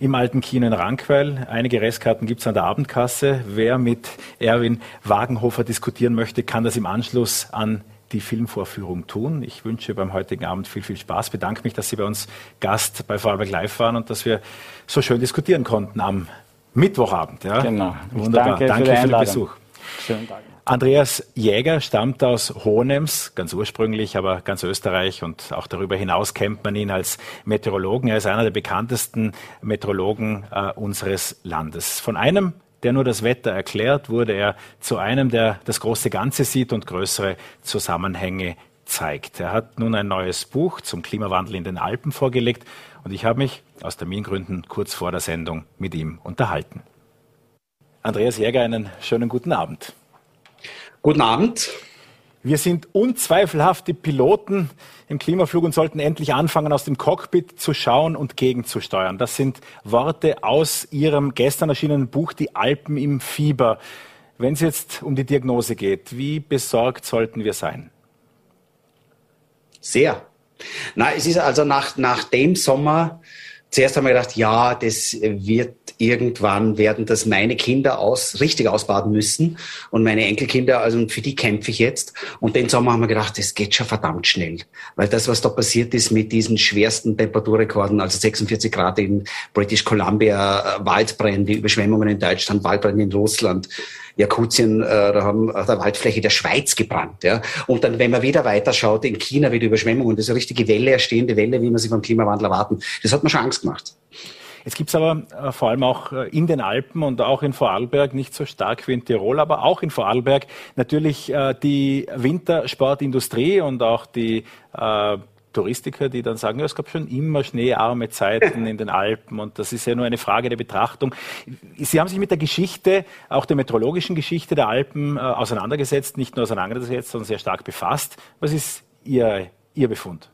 im alten Kino in Rankweil. Einige Restkarten gibt es an der Abendkasse. Wer mit Erwin Wagenhofer diskutieren möchte, kann das im Anschluss an die Filmvorführung tun. Ich wünsche beim heutigen Abend viel, viel Spaß. Bedanke mich, dass Sie bei uns Gast bei Vorarlberg Live waren und dass wir so schön diskutieren konnten am Mittwochabend. Ja? Genau. Wunderbar. Danke, danke für, für den Besuch. Schönen Tag. Andreas Jäger stammt aus Hohenems, ganz ursprünglich, aber ganz Österreich und auch darüber hinaus kennt man ihn als Meteorologen. Er ist einer der bekanntesten Meteorologen äh, unseres Landes. Von einem, der nur das Wetter erklärt, wurde er zu einem, der das große Ganze sieht und größere Zusammenhänge zeigt. Er hat nun ein neues Buch zum Klimawandel in den Alpen vorgelegt und ich habe mich aus Termingründen kurz vor der Sendung mit ihm unterhalten. Andreas Jäger, einen schönen guten Abend. Guten Abend. Wir sind unzweifelhafte Piloten im Klimaflug und sollten endlich anfangen, aus dem Cockpit zu schauen und gegenzusteuern. Das sind Worte aus Ihrem gestern erschienenen Buch Die Alpen im Fieber. Wenn es jetzt um die Diagnose geht, wie besorgt sollten wir sein? Sehr. Na, es ist also nach, nach dem Sommer, zuerst haben wir gedacht, ja, das wird irgendwann werden das meine Kinder aus, richtig ausbaden müssen und meine Enkelkinder, also für die kämpfe ich jetzt. Und den Sommer haben wir gedacht, das geht schon verdammt schnell. Weil das, was da passiert ist mit diesen schwersten Temperaturrekorden, also 46 Grad in British Columbia, äh, Waldbrände, Überschwemmungen in Deutschland, Waldbrände in Russland, Jakutien, äh, da haben der Waldfläche der Schweiz gebrannt. Ja. Und dann, wenn man wieder weiterschaut, in China wieder Überschwemmungen, das ist eine richtige Welle, erstehende Welle, wie man sie vom Klimawandel erwarten. Das hat mir schon Angst gemacht. Jetzt gibt es aber äh, vor allem auch äh, in den Alpen und auch in Vorarlberg, nicht so stark wie in Tirol, aber auch in Vorarlberg natürlich äh, die Wintersportindustrie und auch die äh, Touristiker, die dann sagen, ja, es gab schon immer schneearme Zeiten in den Alpen und das ist ja nur eine Frage der Betrachtung. Sie haben sich mit der Geschichte, auch der meteorologischen Geschichte der Alpen äh, auseinandergesetzt, nicht nur auseinandergesetzt, sondern sehr stark befasst. Was ist Ihr, Ihr Befund?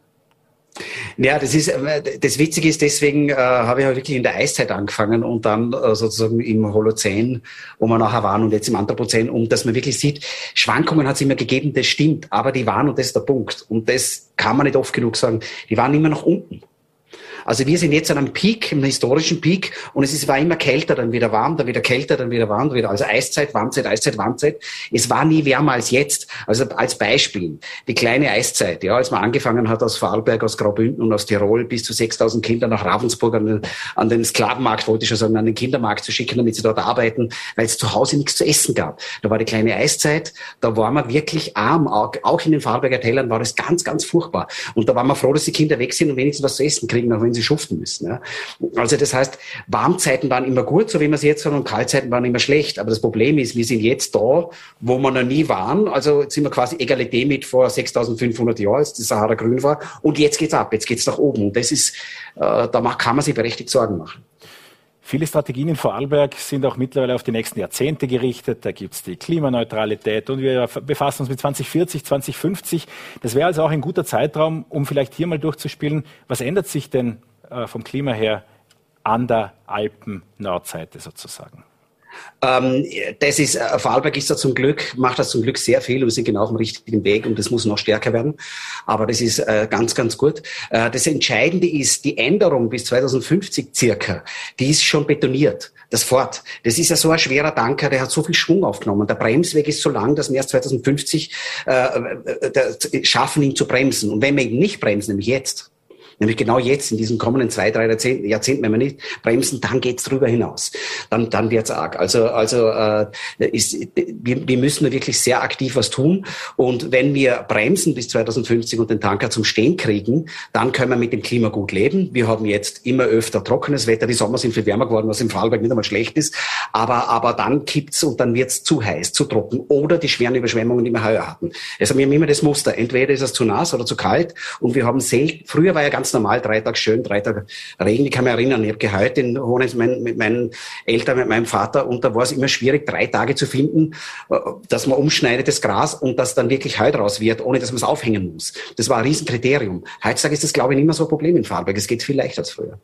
Ja, das ist das Witzige ist, deswegen äh, habe ich ja wirklich in der Eiszeit angefangen und dann äh, sozusagen im Holozän, wo wir nachher waren und jetzt im Anthropozän, um dass man wirklich sieht, Schwankungen hat es immer gegeben, das stimmt, aber die waren und das ist der Punkt. Und das kann man nicht oft genug sagen, die waren immer nach unten. Also wir sind jetzt an einem Peak, einem historischen Peak und es ist, war immer kälter, dann wieder warm, dann wieder kälter, dann wieder warm, wieder, also Eiszeit, Warmzeit, Eiszeit, Warmzeit. Es war nie wärmer als jetzt. Also als Beispiel, die kleine Eiszeit, ja, als man angefangen hat aus Vorarlberg, aus Graubünden und aus Tirol bis zu 6000 Kinder nach Ravensburg an, an den Sklavenmarkt, wollte ich schon sagen, an den Kindermarkt zu schicken, damit sie dort arbeiten, weil es zu Hause nichts zu essen gab. Da war die kleine Eiszeit, da war man wirklich arm, auch in den Vorarlberger Tälern war es ganz, ganz furchtbar. Und da war man froh, dass die Kinder weg sind und wenigstens was zu essen kriegen, auch wenn sie schuften müssen. Ja. Also das heißt, Warmzeiten waren immer gut, so wie wir sie jetzt haben, und Kaltzeiten waren immer schlecht. Aber das Problem ist, wir sind jetzt da, wo wir noch nie waren. Also jetzt sind wir quasi Egalität mit vor 6500 Jahren, als die Sahara grün war. Und jetzt geht's ab, jetzt geht's nach oben. Und das ist, äh, da kann man sich berechtigt Sorgen machen. Viele Strategien in Vorarlberg sind auch mittlerweile auf die nächsten Jahrzehnte gerichtet. Da gibt es die Klimaneutralität und wir befassen uns mit 2040, 2050. Das wäre also auch ein guter Zeitraum, um vielleicht hier mal durchzuspielen, was ändert sich denn äh, vom Klima her an der Alpen-Nordseite sozusagen? Ähm, das ist, äh, Vorarlberg ist da zum Glück, macht das zum Glück sehr viel und sind genau auf dem richtigen Weg und das muss noch stärker werden. Aber das ist äh, ganz, ganz gut. Äh, das Entscheidende ist, die Änderung bis 2050 circa, die ist schon betoniert. Das Fort, das ist ja so ein schwerer Tanker, der hat so viel Schwung aufgenommen. Der Bremsweg ist so lang, dass wir erst 2050 äh, äh, schaffen, ihn zu bremsen. Und wenn wir ihn nicht bremsen, nämlich jetzt, nämlich genau jetzt, in diesen kommenden zwei, drei Jahrzehnten, wenn wir nicht bremsen, dann geht's drüber hinaus. Dann, dann wird's arg. Also, also äh, ist, wir, wir müssen wirklich sehr aktiv was tun. Und wenn wir bremsen bis 2050 und den Tanker zum Stehen kriegen, dann können wir mit dem Klima gut leben. Wir haben jetzt immer öfter trockenes Wetter. Die Sommer sind viel wärmer geworden, was im Vorarlberg nicht einmal schlecht ist. Aber, aber dann kippt's und dann wird's zu heiß, zu trocken oder die schweren Überschwemmungen, die wir heuer hatten. Also wir haben immer das Muster. Entweder ist es zu nass oder zu kalt. Und wir haben selten, früher war ja ganz ganz normal, drei Tage schön, drei Tage Regen. Ich kann mich erinnern, ich habe geheult in Hohenems mit, mit meinen Eltern, mit meinem Vater und da war es immer schwierig, drei Tage zu finden, äh, dass man umschneidet das Gras und dass dann wirklich Heu draus wird, ohne dass man es aufhängen muss. Das war ein Riesenkriterium. Heutzutage ist das, glaube ich, nicht mehr so ein Problem in Vorarlberg. Es geht viel leichter als früher.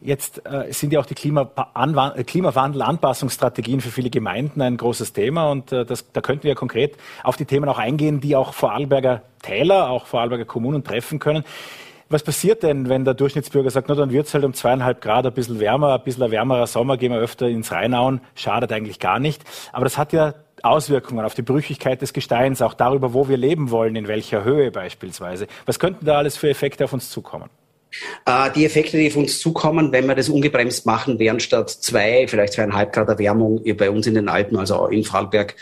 Jetzt äh, sind ja auch die Klima Klimawandel-Anpassungsstrategien für viele Gemeinden ein großes Thema und äh, das, da könnten wir konkret auf die Themen auch eingehen, die auch Vorarlberger Täler, auch Vorarlberger Kommunen treffen können. Was passiert denn, wenn der Durchschnittsbürger sagt, na, dann wird es halt um zweieinhalb Grad ein bisschen wärmer, ein bisschen wärmerer Sommer, gehen wir öfter ins Rheinauen, schadet eigentlich gar nicht. Aber das hat ja Auswirkungen auf die Brüchigkeit des Gesteins, auch darüber, wo wir leben wollen, in welcher Höhe beispielsweise. Was könnten da alles für Effekte auf uns zukommen? Äh, die Effekte, die auf uns zukommen, wenn wir das ungebremst machen, wären statt zwei, vielleicht zweieinhalb Grad Erwärmung bei uns in den Alpen, also in Vorarlberg,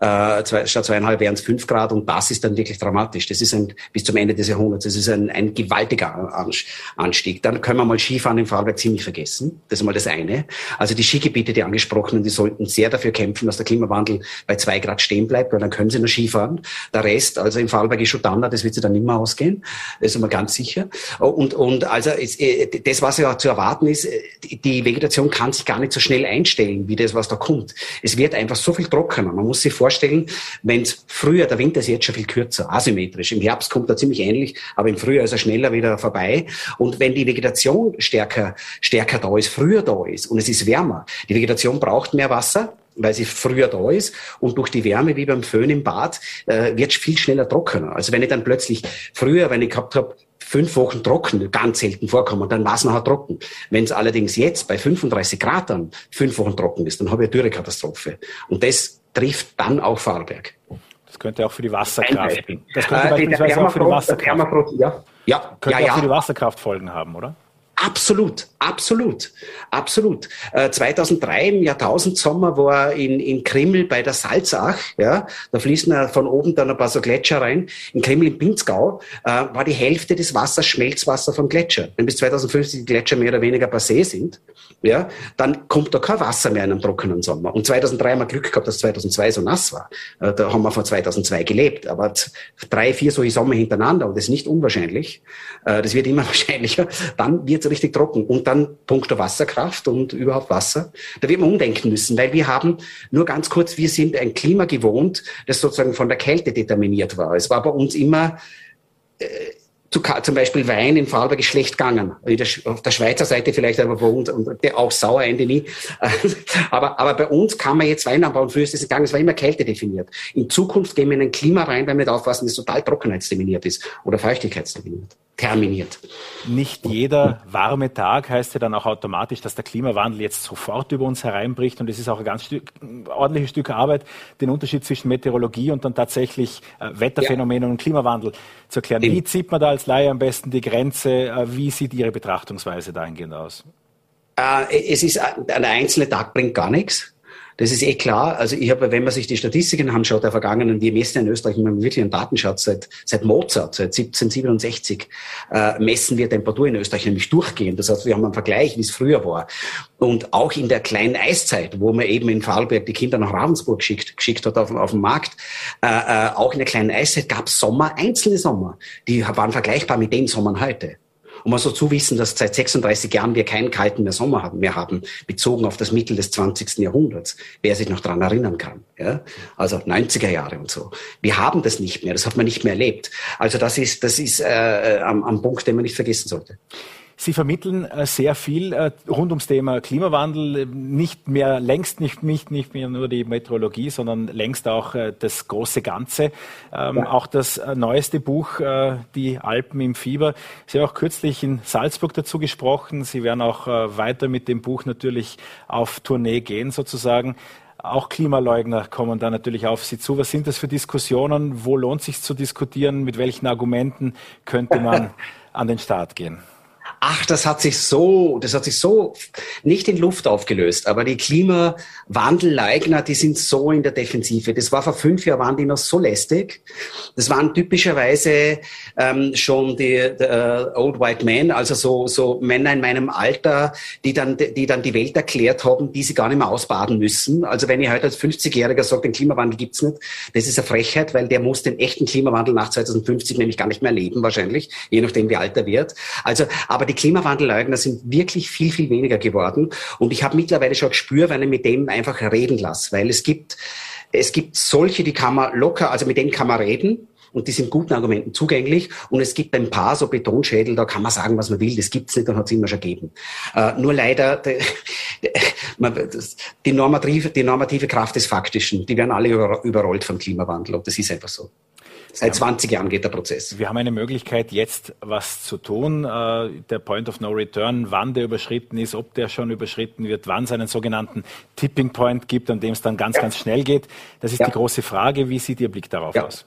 äh, zwei, statt zweieinhalb wären es fünf Grad und das ist dann wirklich dramatisch. Das ist ein, bis zum Ende des Jahrhunderts, das ist ein, ein gewaltiger Anstieg. Dann können wir mal Skifahren im Fahrwerk ziemlich vergessen. Das ist mal das eine. Also die Skigebiete, die angesprochenen, die sollten sehr dafür kämpfen, dass der Klimawandel bei zwei Grad stehen bleibt, weil dann können sie nur Skifahren. Der Rest, also im Vorarlberg ist schon dann, das wird sie dann nicht mehr ausgehen. Das ist mal ganz sicher. Und, und also es, äh, das, was ja zu erwarten ist, äh, die Vegetation kann sich gar nicht so schnell einstellen, wie das, was da kommt. Es wird einfach so viel trockener. Man muss sich vorstellen, vorstellen, wenn es früher, der Winter ist jetzt schon viel kürzer, asymmetrisch. Im Herbst kommt er ziemlich ähnlich, aber im Frühjahr ist er schneller wieder vorbei. Und wenn die Vegetation stärker, stärker da ist, früher da ist und es ist wärmer, die Vegetation braucht mehr Wasser, weil sie früher da ist und durch die Wärme wie beim Föhn im Bad äh, wird viel schneller trockener. Also wenn ich dann plötzlich früher, wenn ich gehabt habe, fünf Wochen trocken, ganz selten vorkommen, dann war es nachher trocken. Wenn es allerdings jetzt bei 35 Grad dann fünf Wochen trocken ist, dann habe ich eine Dürrekatastrophe. Und das trifft dann auch Vorarlberg. Das könnte auch für die Wasserkraft. Das könnte äh, beispielsweise auch für die Wasserkraft. Ja, ja, könnte ja, auch für die Wasserkraft Folgen haben, oder? Absolut, absolut, absolut. Äh, 2003 im Jahrtausendsommer war in, in Krimmel bei der Salzach, ja, da fließen von oben dann ein paar so Gletscher rein. In Krimmel im Pinzgau äh, war die Hälfte des Wassers Schmelzwasser vom Gletscher. Wenn bis 2050 die Gletscher mehr oder weniger passé sind, ja, dann kommt da kein Wasser mehr in einem trockenen Sommer. Und 2003 haben wir Glück gehabt, dass 2002 so nass war. Äh, da haben wir von 2002 gelebt. Aber drei, vier solche Sommer hintereinander, und das ist nicht unwahrscheinlich, äh, das wird immer wahrscheinlicher, dann wird richtig trocken. Und dann punkto Wasserkraft und überhaupt Wasser. Da wird man umdenken müssen, weil wir haben, nur ganz kurz, wir sind ein Klima gewohnt, das sozusagen von der Kälte determiniert war. Es war bei uns immer, äh, zu, zum Beispiel Wein in Vorarlberg ist schlecht gegangen. auf der Schweizer Seite vielleicht aber wohnt und der auch sauer Ende nie. aber, aber bei uns kann man jetzt Wein anbauen. Früher ist es gegangen, es war immer Kälte definiert. In Zukunft gehen wir in ein Klima rein, weil wir nicht aufpassen, dass es total trockenheitsdefiniert ist oder feuchtigkeitsdefiniert terminiert. Nicht jeder warme Tag heißt ja dann auch automatisch, dass der Klimawandel jetzt sofort über uns hereinbricht. Und es ist auch ein ganz Stück, ein ordentliches Stück Arbeit, den Unterschied zwischen Meteorologie und dann tatsächlich äh, Wetterphänomenen ja. und Klimawandel zu erklären. Wie zieht man da als Laie am besten die Grenze? Äh, wie sieht Ihre Betrachtungsweise dahingehend aus? Äh, es ist, ein einzelner Tag bringt gar nichts. Das ist eh klar. Also ich habe, wenn man sich die Statistiken anschaut der vergangenen, wir messen in Österreich, man wirklich einen Datenschatz seit, seit Mozart, seit 1767, äh, messen wir Temperatur in Österreich nämlich durchgehend. Das heißt, wir haben einen Vergleich, wie es früher war. Und auch in der kleinen Eiszeit, wo man eben in Vorarlberg die Kinder nach Ravensburg geschickt, geschickt hat auf, auf dem Markt, äh, äh, auch in der kleinen Eiszeit gab es Sommer, einzelne Sommer, die waren vergleichbar mit den Sommern heute. Und man so zuwissen, dass seit 36 Jahren wir keinen kalten mehr Sommer mehr haben, bezogen auf das Mittel des 20. Jahrhunderts. Wer sich noch daran erinnern kann. Ja? Also 90er Jahre und so. Wir haben das nicht mehr. Das hat man nicht mehr erlebt. Also das ist, das ist äh, am, am Punkt, den man nicht vergessen sollte. Sie vermitteln äh, sehr viel äh, rund ums Thema Klimawandel, nicht mehr längst nicht, nicht, nicht mehr nur die Meteorologie, sondern längst auch äh, das große Ganze. Ähm. Auch das neueste Buch, Die Alpen im Fieber. Sie haben auch kürzlich in Salzburg dazu gesprochen. Sie werden auch weiter mit dem Buch natürlich auf Tournee gehen sozusagen. Auch Klimaleugner kommen da natürlich auf Sie zu. Was sind das für Diskussionen? Wo lohnt es sich zu diskutieren? Mit welchen Argumenten könnte man an den Start gehen? Ach, das hat sich so, das hat sich so nicht in Luft aufgelöst, aber die Klimawandelleugner, die sind so in der Defensive. Das war vor fünf Jahren, waren die noch so lästig. Das waren typischerweise ähm, schon die, die uh, Old White Men, also so, so Männer in meinem Alter, die dann, die dann die Welt erklärt haben, die sie gar nicht mehr ausbaden müssen. Also wenn ich heute als 50-Jähriger sage, den Klimawandel gibt's nicht, das ist eine Frechheit, weil der muss den echten Klimawandel nach 2050 nämlich gar nicht mehr leben, wahrscheinlich, je nachdem wie alt er wird. Also, aber die Klimawandelleugner sind wirklich viel, viel weniger geworden. Und ich habe mittlerweile schon Gespür, wenn ich mit dem einfach reden lasse, weil es gibt, es gibt solche, die kann man locker, also mit denen kann man reden. Und die sind guten Argumenten zugänglich. Und es gibt ein paar so Betonschädel, da kann man sagen, was man will. Das gibt's nicht, dann hat's immer schon gegeben. Äh, nur leider, die, die, normative, die normative Kraft des Faktischen, die werden alle überrollt vom Klimawandel. Und das ist einfach so. Seit 20 Jahren geht der Prozess. Wir haben eine Möglichkeit, jetzt was zu tun. Äh, der Point of No Return, wann der überschritten ist, ob der schon überschritten wird, wann es einen sogenannten Tipping Point gibt, an dem es dann ganz, ja. ganz schnell geht. Das ist ja. die große Frage. Wie sieht Ihr Blick darauf ja. aus?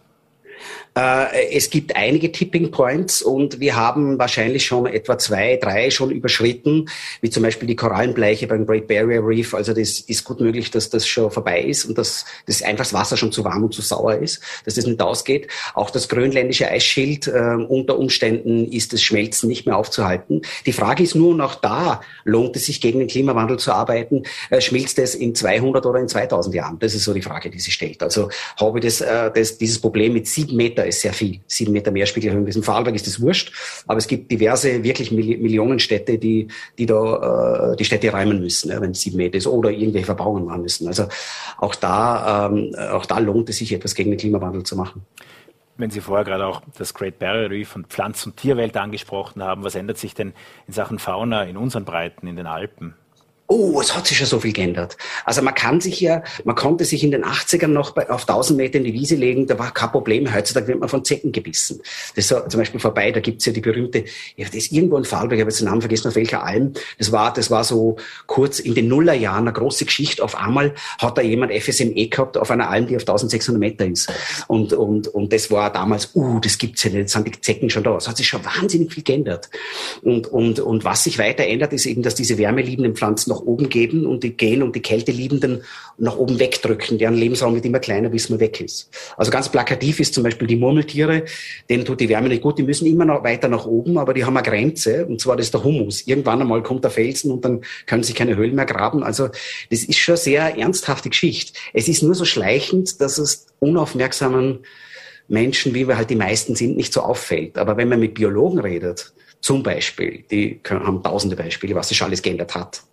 Äh, es gibt einige Tipping Points und wir haben wahrscheinlich schon etwa zwei, drei schon überschritten, wie zum Beispiel die Korallenbleiche beim Great Barrier Reef. Also das ist gut möglich, dass das schon vorbei ist und dass das einfach das Wasser schon zu warm und zu sauer ist, dass das nicht ausgeht. Auch das grönländische Eisschild äh, unter Umständen ist das Schmelzen nicht mehr aufzuhalten. Die Frage ist nur noch da, lohnt es sich gegen den Klimawandel zu arbeiten? Äh, schmilzt es in 200 oder in 2000 Jahren? Das ist so die Frage, die sich stellt. Also habe ich das, äh, das, dieses Problem mit sieben Meter ist sehr viel. Sieben Meter Meerspiegelerhöhung. In Vorarlberg ist das wurscht, aber es gibt diverse, wirklich Millionenstädte, die, die da äh, die Städte räumen müssen, ja, wenn es sieben Meter ist, oder irgendwelche Verbauungen machen müssen. Also auch da, ähm, auch da lohnt es sich, etwas gegen den Klimawandel zu machen. Wenn Sie vorher gerade auch das Great Barrier Reef und Pflanzen- und Tierwelt angesprochen haben, was ändert sich denn in Sachen Fauna in unseren Breiten, in den Alpen? Oh, es hat sich ja so viel geändert. Also man kann sich ja, man konnte sich in den 80ern noch bei, auf 1000 Meter in die Wiese legen, da war kein Problem. Heutzutage wird man von Zecken gebissen. Das ist so, zum Beispiel vorbei, da gibt's ja die berühmte, ja, das ist irgendwo in Vorarlberg, ich habe jetzt den Namen vergessen, auf welcher Alm. Das war, das war so kurz in den Nullerjahren eine große Geschichte. Auf einmal hat da jemand FSME gehabt auf einer Alm, die auf 1600 Meter ist. Und, und, und das war damals, uh, das gibt's ja nicht, jetzt sind die Zecken schon da. Es hat sich schon wahnsinnig viel geändert. Und, und, und was sich weiter ändert, ist eben, dass diese wärmeliebenden Pflanzen noch nach oben geben und die gehen und die Kälteliebenden nach oben wegdrücken. Deren Lebensraum wird immer kleiner, bis man weg ist. Also ganz plakativ ist zum Beispiel die Murmeltiere, denen tut die Wärme nicht gut, die müssen immer noch weiter nach oben, aber die haben eine Grenze und zwar das ist der Humus. Irgendwann einmal kommt der Felsen und dann können sie keine Höhlen mehr graben. Also das ist schon sehr ernsthafte Geschichte. Es ist nur so schleichend, dass es unaufmerksamen Menschen, wie wir halt die meisten sind, nicht so auffällt. Aber wenn man mit Biologen redet, zum Beispiel, die haben tausende Beispiele, was sich alles geändert hat.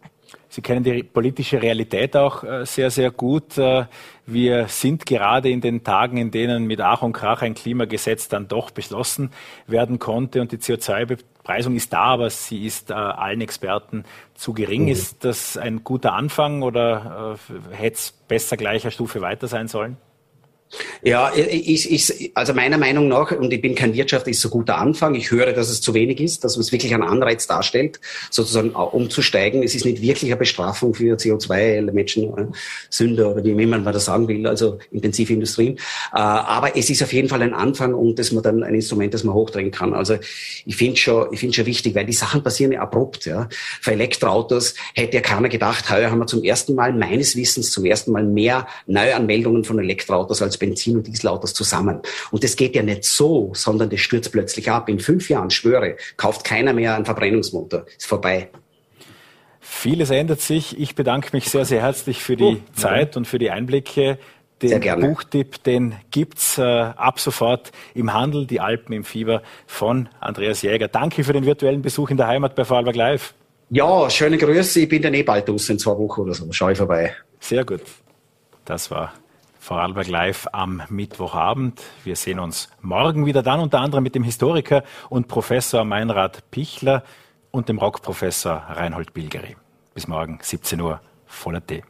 Sie kennen die politische Realität auch äh, sehr, sehr gut. Äh, wir sind gerade in den Tagen, in denen mit Ach und Krach ein Klimagesetz dann doch beschlossen werden konnte und die CO2-Bepreisung ist da, aber sie ist äh, allen Experten zu gering. Mhm. Ist das ein guter Anfang oder hätte es besser gleicher Stufe weiter sein sollen? Ja, ist, ist, also meiner Meinung nach, und ich bin kein Wirtschaft, ist so guter Anfang. Ich höre, dass es zu wenig ist, dass es wirklich einen Anreiz darstellt, sozusagen umzusteigen. Es ist nicht wirklich eine Bestrafung für CO2-Menschen, äh, Sünder oder wie man das sagen will, also intensive Industrien. Äh, aber es ist auf jeden Fall ein Anfang und dass man dann ein Instrument, das man hochdrehen kann. Also ich finde schon, ich finde schon wichtig, weil die Sachen passieren ja abrupt. Ja. Für Elektroautos hätte ja keiner gedacht, heuer haben wir zum ersten Mal, meines Wissens, zum ersten Mal mehr Neuanmeldungen von Elektroautos als Benzin- und Dieselautos zusammen. Und das geht ja nicht so, sondern das stürzt plötzlich ab. In fünf Jahren, schwöre, kauft keiner mehr einen Verbrennungsmotor. Ist vorbei. Vieles ändert sich. Ich bedanke mich sehr, sehr herzlich für die oh, Zeit und für die Einblicke. Den Buchtipp, den gibt's äh, ab sofort im Handel, die Alpen im Fieber von Andreas Jäger. Danke für den virtuellen Besuch in der Heimat bei Vorarlberg Live. Ja, schöne Grüße. Ich bin dann eh bald aus in zwei Wochen oder so. Schau ich vorbei. Sehr gut. Das war Vorarlberg Live am Mittwochabend. Wir sehen uns morgen wieder dann unter anderem mit dem Historiker und Professor Meinrad Pichler und dem Rockprofessor Reinhold Bilgeri. Bis morgen, 17 Uhr, voller Tee.